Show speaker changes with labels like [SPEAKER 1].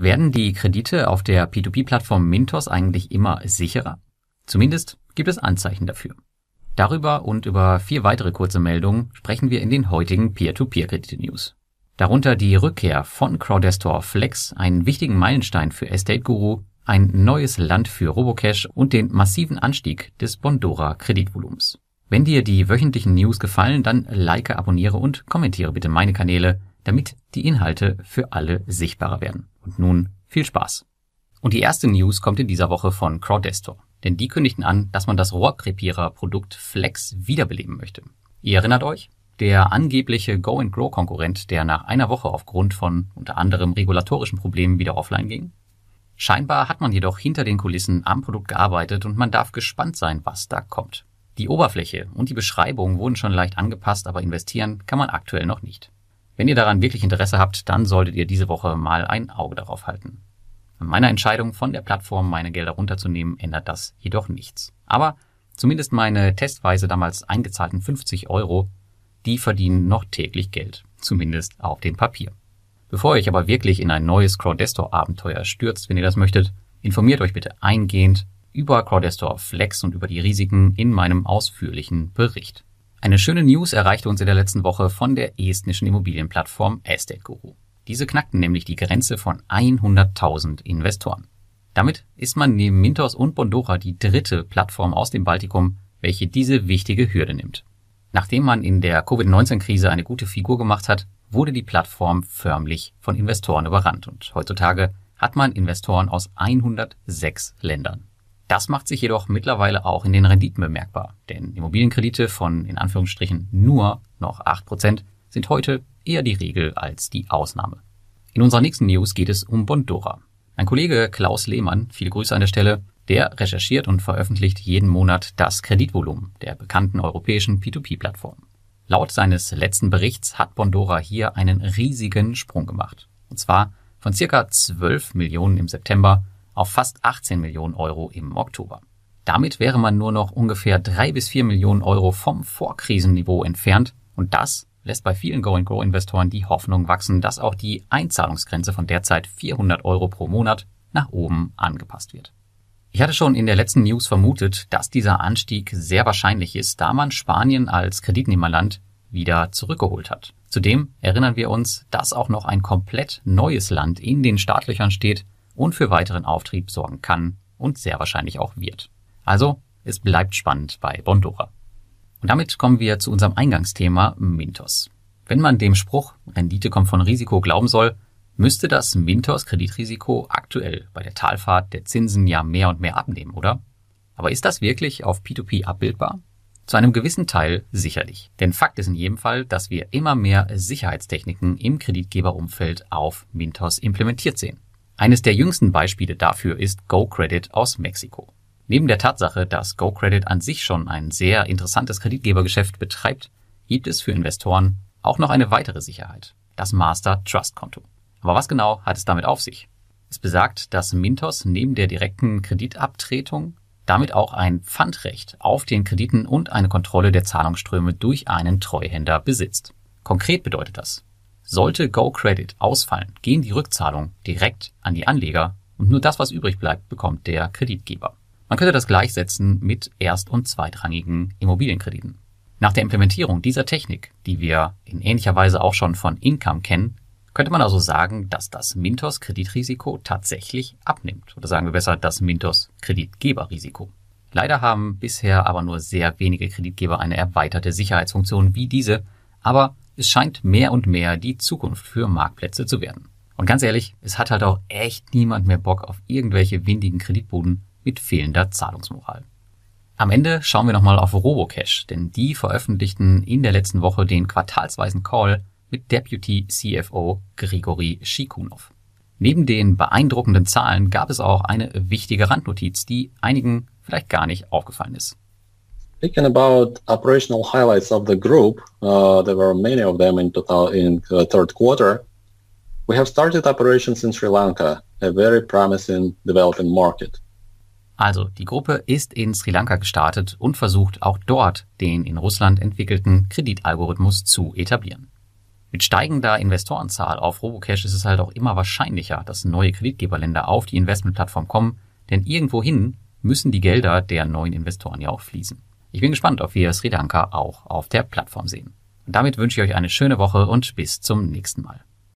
[SPEAKER 1] Werden die Kredite auf der P2P-Plattform Mintos eigentlich immer sicherer? Zumindest gibt es Anzeichen dafür. Darüber und über vier weitere kurze Meldungen sprechen wir in den heutigen Peer-to-Peer-Kredite-News. Darunter die Rückkehr von Crowdestor Flex, einen wichtigen Meilenstein für Estate Guru, ein neues Land für Robocash und den massiven Anstieg des Bondora Kreditvolumens. Wenn dir die wöchentlichen News gefallen, dann like, abonniere und kommentiere bitte meine Kanäle, damit die Inhalte für alle sichtbarer werden. Und nun viel Spaß. Und die erste News kommt in dieser Woche von Crowdestor. Denn die kündigten an, dass man das Rohrkrepierer-Produkt Flex wiederbeleben möchte. Ihr erinnert euch? Der angebliche Go-and-Grow-Konkurrent, der nach einer Woche aufgrund von unter anderem regulatorischen Problemen wieder offline ging? Scheinbar hat man jedoch hinter den Kulissen am Produkt gearbeitet und man darf gespannt sein, was da kommt. Die Oberfläche und die Beschreibung wurden schon leicht angepasst, aber investieren kann man aktuell noch nicht. Wenn ihr daran wirklich Interesse habt, dann solltet ihr diese Woche mal ein Auge darauf halten. An meiner Entscheidung von der Plattform meine Gelder runterzunehmen ändert das jedoch nichts. Aber zumindest meine testweise damals eingezahlten 50 Euro die verdienen noch täglich Geld, zumindest auf dem Papier. Bevor ihr euch aber wirklich in ein neues Crowdestor-Abenteuer stürzt, wenn ihr das möchtet, informiert euch bitte eingehend über Crowdestor Flex und über die Risiken in meinem ausführlichen Bericht. Eine schöne News erreichte uns in der letzten Woche von der estnischen Immobilienplattform Estate Guru. Diese knackten nämlich die Grenze von 100.000 Investoren. Damit ist man neben Mintos und Bondora die dritte Plattform aus dem Baltikum, welche diese wichtige Hürde nimmt. Nachdem man in der Covid-19-Krise eine gute Figur gemacht hat, wurde die Plattform förmlich von Investoren überrannt und heutzutage hat man Investoren aus 106 Ländern. Das macht sich jedoch mittlerweile auch in den Renditen bemerkbar, denn Immobilienkredite von in Anführungsstrichen nur noch 8% sind heute eher die Regel als die Ausnahme. In unserer nächsten News geht es um Bondora. Mein Kollege Klaus Lehmann, viele Grüße an der Stelle, der recherchiert und veröffentlicht jeden Monat das Kreditvolumen der bekannten europäischen P2P-Plattform. Laut seines letzten Berichts hat Bondora hier einen riesigen Sprung gemacht. Und zwar von circa 12 Millionen im September auf fast 18 Millionen Euro im Oktober. Damit wäre man nur noch ungefähr drei bis vier Millionen Euro vom Vorkrisenniveau entfernt und das lässt bei vielen Go-and-Grow-Investoren die Hoffnung wachsen, dass auch die Einzahlungsgrenze von derzeit 400 Euro pro Monat nach oben angepasst wird. Ich hatte schon in der letzten News vermutet, dass dieser Anstieg sehr wahrscheinlich ist, da man Spanien als Kreditnehmerland wieder zurückgeholt hat. Zudem erinnern wir uns, dass auch noch ein komplett neues Land in den Startlöchern steht und für weiteren Auftrieb sorgen kann und sehr wahrscheinlich auch wird. Also, es bleibt spannend bei Bondora. Und damit kommen wir zu unserem Eingangsthema Mintos. Wenn man dem Spruch Rendite kommt von Risiko glauben soll, müsste das Mintos Kreditrisiko aktuell bei der Talfahrt der Zinsen ja mehr und mehr abnehmen, oder? Aber ist das wirklich auf P2P abbildbar? Zu einem gewissen Teil sicherlich. Denn Fakt ist in jedem Fall, dass wir immer mehr Sicherheitstechniken im Kreditgeberumfeld auf Mintos implementiert sehen. Eines der jüngsten Beispiele dafür ist GoCredit aus Mexiko. Neben der Tatsache, dass GoCredit an sich schon ein sehr interessantes Kreditgebergeschäft betreibt, gibt es für Investoren auch noch eine weitere Sicherheit, das Master Trust Konto. Aber was genau hat es damit auf sich? Es besagt, dass Mintos neben der direkten Kreditabtretung damit auch ein Pfandrecht auf den Krediten und eine Kontrolle der Zahlungsströme durch einen Treuhänder besitzt. Konkret bedeutet das, sollte GoCredit ausfallen, gehen die Rückzahlungen direkt an die Anleger und nur das, was übrig bleibt, bekommt der Kreditgeber. Man könnte das gleichsetzen mit erst- und zweitrangigen Immobilienkrediten. Nach der Implementierung dieser Technik, die wir in ähnlicher Weise auch schon von Income kennen, könnte man also sagen, dass das Mintos Kreditrisiko tatsächlich abnimmt. Oder sagen wir besser, das Mintos Kreditgeberrisiko. Leider haben bisher aber nur sehr wenige Kreditgeber eine erweiterte Sicherheitsfunktion wie diese, aber es scheint mehr und mehr die Zukunft für Marktplätze zu werden. Und ganz ehrlich, es hat halt auch echt niemand mehr Bock auf irgendwelche windigen Kreditbuden mit fehlender Zahlungsmoral. Am Ende schauen wir nochmal auf Robocash, denn die veröffentlichten in der letzten Woche den quartalsweisen Call mit Deputy CFO Grigori Shikunov. Neben den beeindruckenden Zahlen gab es auch eine wichtige Randnotiz, die einigen vielleicht gar nicht aufgefallen ist.
[SPEAKER 2] Speaking about operational highlights of the group, uh, there were many of them in total in the third quarter. We have started operations in Sri Lanka, a very promising developing market.
[SPEAKER 1] Also, die Gruppe ist in Sri Lanka gestartet und versucht auch dort den in Russland entwickelten Kreditalgorithmus zu etablieren. Mit steigender Investorenzahl auf Robocash ist es halt auch immer wahrscheinlicher, dass neue Kreditgeberländer auf die Investmentplattform kommen, denn irgendwohin müssen die Gelder der neuen Investoren ja auch fließen. Ich bin gespannt, ob wir Sri Lanka auch auf der Plattform sehen. Damit wünsche ich euch eine schöne Woche und bis zum nächsten Mal.